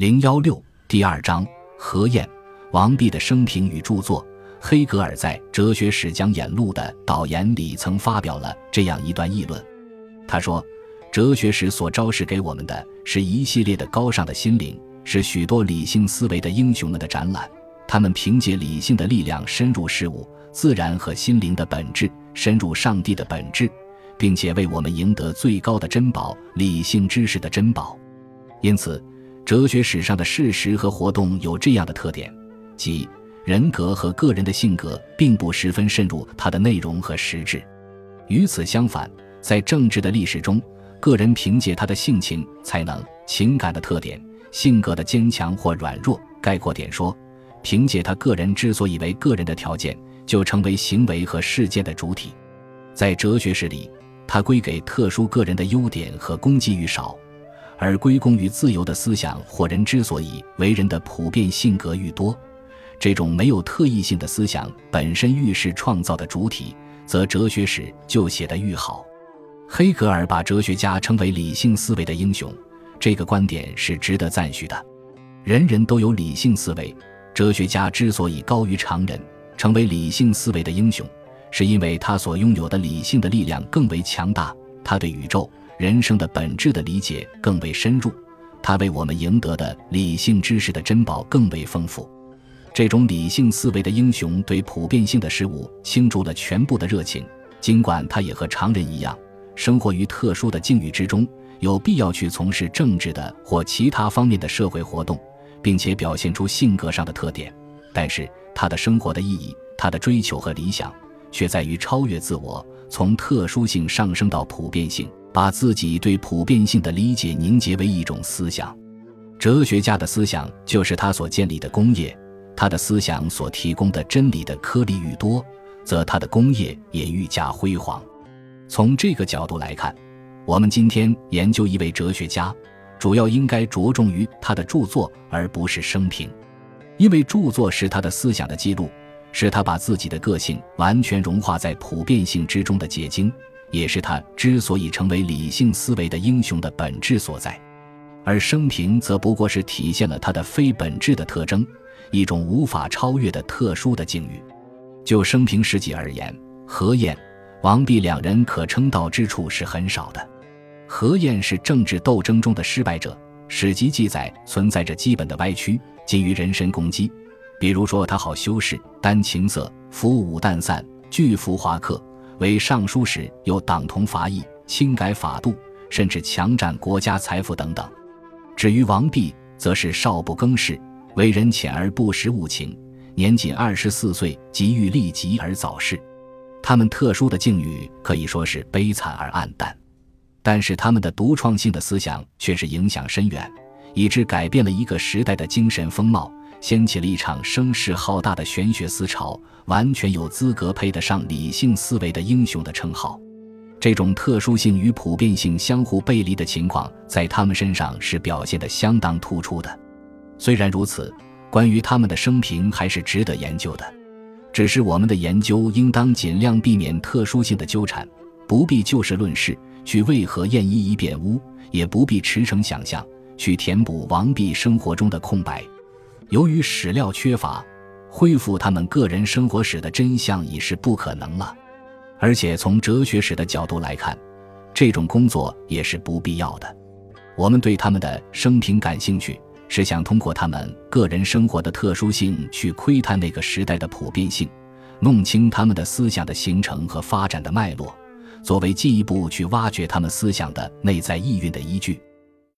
零幺六第二章何晏、王弼的生平与著作。黑格尔在《哲学史讲演录》的导言里曾发表了这样一段议论。他说：“哲学史所昭示给我们的是一系列的高尚的心灵，是许多理性思维的英雄们的展览。他们凭借理性的力量深入事物、自然和心灵的本质，深入上帝的本质，并且为我们赢得最高的珍宝——理性知识的珍宝。因此，哲学史上的事实和活动有这样的特点，即。”人格和个人的性格并不十分渗入它的内容和实质。与此相反，在政治的历史中，个人凭借他的性情、才能、情感的特点、性格的坚强或软弱，概括点说，凭借他个人之所以为个人的条件，就成为行为和事件的主体。在哲学史里，他归给特殊个人的优点和功绩与少，而归功于自由的思想或人之所以为人的普遍性格愈多。这种没有特异性的思想本身愈是创造的主体，则哲学史就写得愈好。黑格尔把哲学家称为理性思维的英雄，这个观点是值得赞许的。人人都有理性思维，哲学家之所以高于常人，成为理性思维的英雄，是因为他所拥有的理性的力量更为强大，他对宇宙、人生的本质的理解更为深入，他为我们赢得的理性知识的珍宝更为丰富。这种理性思维的英雄对普遍性的事物倾注了全部的热情，尽管他也和常人一样生活于特殊的境遇之中，有必要去从事政治的或其他方面的社会活动，并且表现出性格上的特点。但是，他的生活的意义、他的追求和理想，却在于超越自我，从特殊性上升到普遍性，把自己对普遍性的理解凝结为一种思想。哲学家的思想就是他所建立的工业。他的思想所提供的真理的颗粒愈多，则他的工业也愈加辉煌。从这个角度来看，我们今天研究一位哲学家，主要应该着重于他的著作，而不是生平，因为著作是他的思想的记录，是他把自己的个性完全融化在普遍性之中的结晶，也是他之所以成为理性思维的英雄的本质所在。而生平则不过是体现了他的非本质的特征。一种无法超越的特殊的境遇。就生平事迹而言，何晏、王弼两人可称道之处是很少的。何晏是政治斗争中的失败者，史籍记载存在着基本的歪曲，基于人身攻击。比如说，他好修饰，丹情色，服武淡散，拒服华客。为尚书时又党同伐异，轻改法度，甚至强占国家财富等等。至于王弼，则是少不更事。为人浅而不识物情，年仅二十四岁即欲立疾而早逝。他们特殊的境遇可以说是悲惨而暗淡，但是他们的独创性的思想却是影响深远，以致改变了一个时代的精神风貌，掀起了一场声势浩大的玄学思潮，完全有资格配得上理性思维的英雄的称号。这种特殊性与普遍性相互背离的情况，在他们身上是表现得相当突出的。虽然如此，关于他们的生平还是值得研究的。只是我们的研究应当尽量避免特殊性的纠缠，不必就事论事去为何晏一一辩污，也不必驰骋想象去填补王弼生活中的空白。由于史料缺乏，恢复他们个人生活史的真相已是不可能了。而且从哲学史的角度来看，这种工作也是不必要的。我们对他们的生平感兴趣。是想通过他们个人生活的特殊性去窥探那个时代的普遍性，弄清他们的思想的形成和发展的脉络，作为进一步去挖掘他们思想的内在意蕴的依据。